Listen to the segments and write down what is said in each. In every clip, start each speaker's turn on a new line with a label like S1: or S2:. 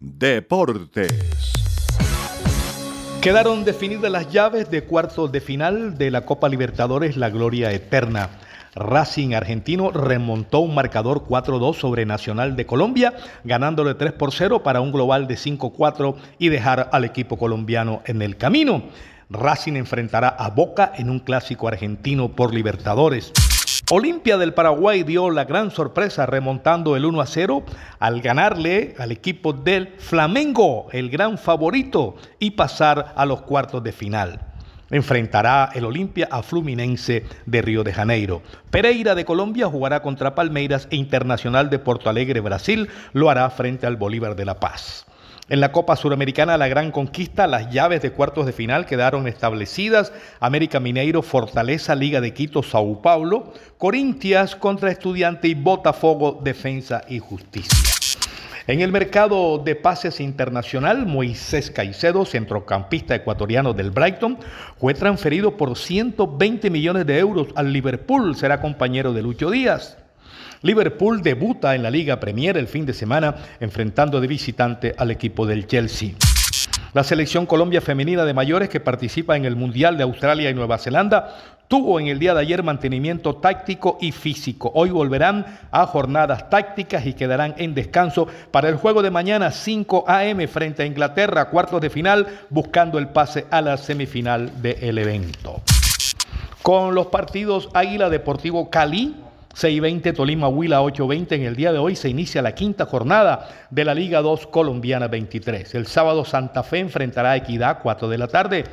S1: Deportes. Quedaron definidas las llaves de cuartos de final de la Copa Libertadores La Gloria Eterna. Racing Argentino remontó un marcador 4-2 sobre Nacional de Colombia, ganándole 3 por 0 para un global de 5-4 y dejar al equipo colombiano en el camino. Racing enfrentará a Boca en un clásico argentino por Libertadores. Olimpia del Paraguay dio la gran sorpresa remontando el 1 a 0 al ganarle al equipo del Flamengo, el gran favorito, y pasar a los cuartos de final. Enfrentará el Olimpia a Fluminense de Río de Janeiro. Pereira de Colombia jugará contra Palmeiras e Internacional de Porto Alegre, Brasil, lo hará frente al Bolívar de La Paz. En la Copa Suramericana, la gran conquista, las llaves de cuartos de final quedaron establecidas. América Mineiro, Fortaleza, Liga de Quito, Sao Paulo, Corintias contra Estudiante y Botafogo, Defensa y Justicia. En el mercado de pases internacional, Moisés Caicedo, centrocampista ecuatoriano del Brighton, fue transferido por 120 millones de euros al Liverpool. Será compañero de Lucho Díaz. Liverpool debuta en la Liga Premier el fin de semana enfrentando de visitante al equipo del Chelsea. La selección Colombia femenina de mayores que participa en el Mundial de Australia y Nueva Zelanda tuvo en el día de ayer mantenimiento táctico y físico. Hoy volverán a jornadas tácticas y quedarán en descanso para el juego de mañana 5 a.m. frente a Inglaterra, cuartos de final, buscando el pase a la semifinal del evento. Con los partidos Águila Deportivo Cali, 620 Tolima Huila 820 en el día de hoy se inicia la quinta jornada de la Liga 2 Colombiana 23. El sábado Santa Fe enfrentará a Equidad 4 de la tarde.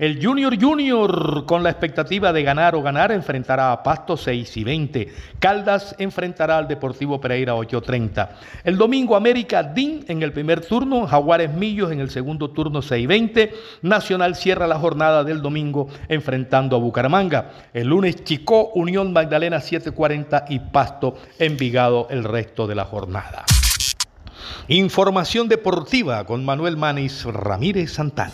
S1: El Junior Junior con la expectativa de ganar o ganar enfrentará a Pasto 6 y 20. Caldas enfrentará al Deportivo Pereira 8.30. El domingo América DIN en el primer turno, Jaguares Millos en el segundo turno 6 y 20. Nacional cierra la jornada del domingo enfrentando a Bucaramanga. El lunes Chicó Unión Magdalena 740 y Pasto Envigado el resto de la jornada. Información deportiva con Manuel Manis Ramírez Santana.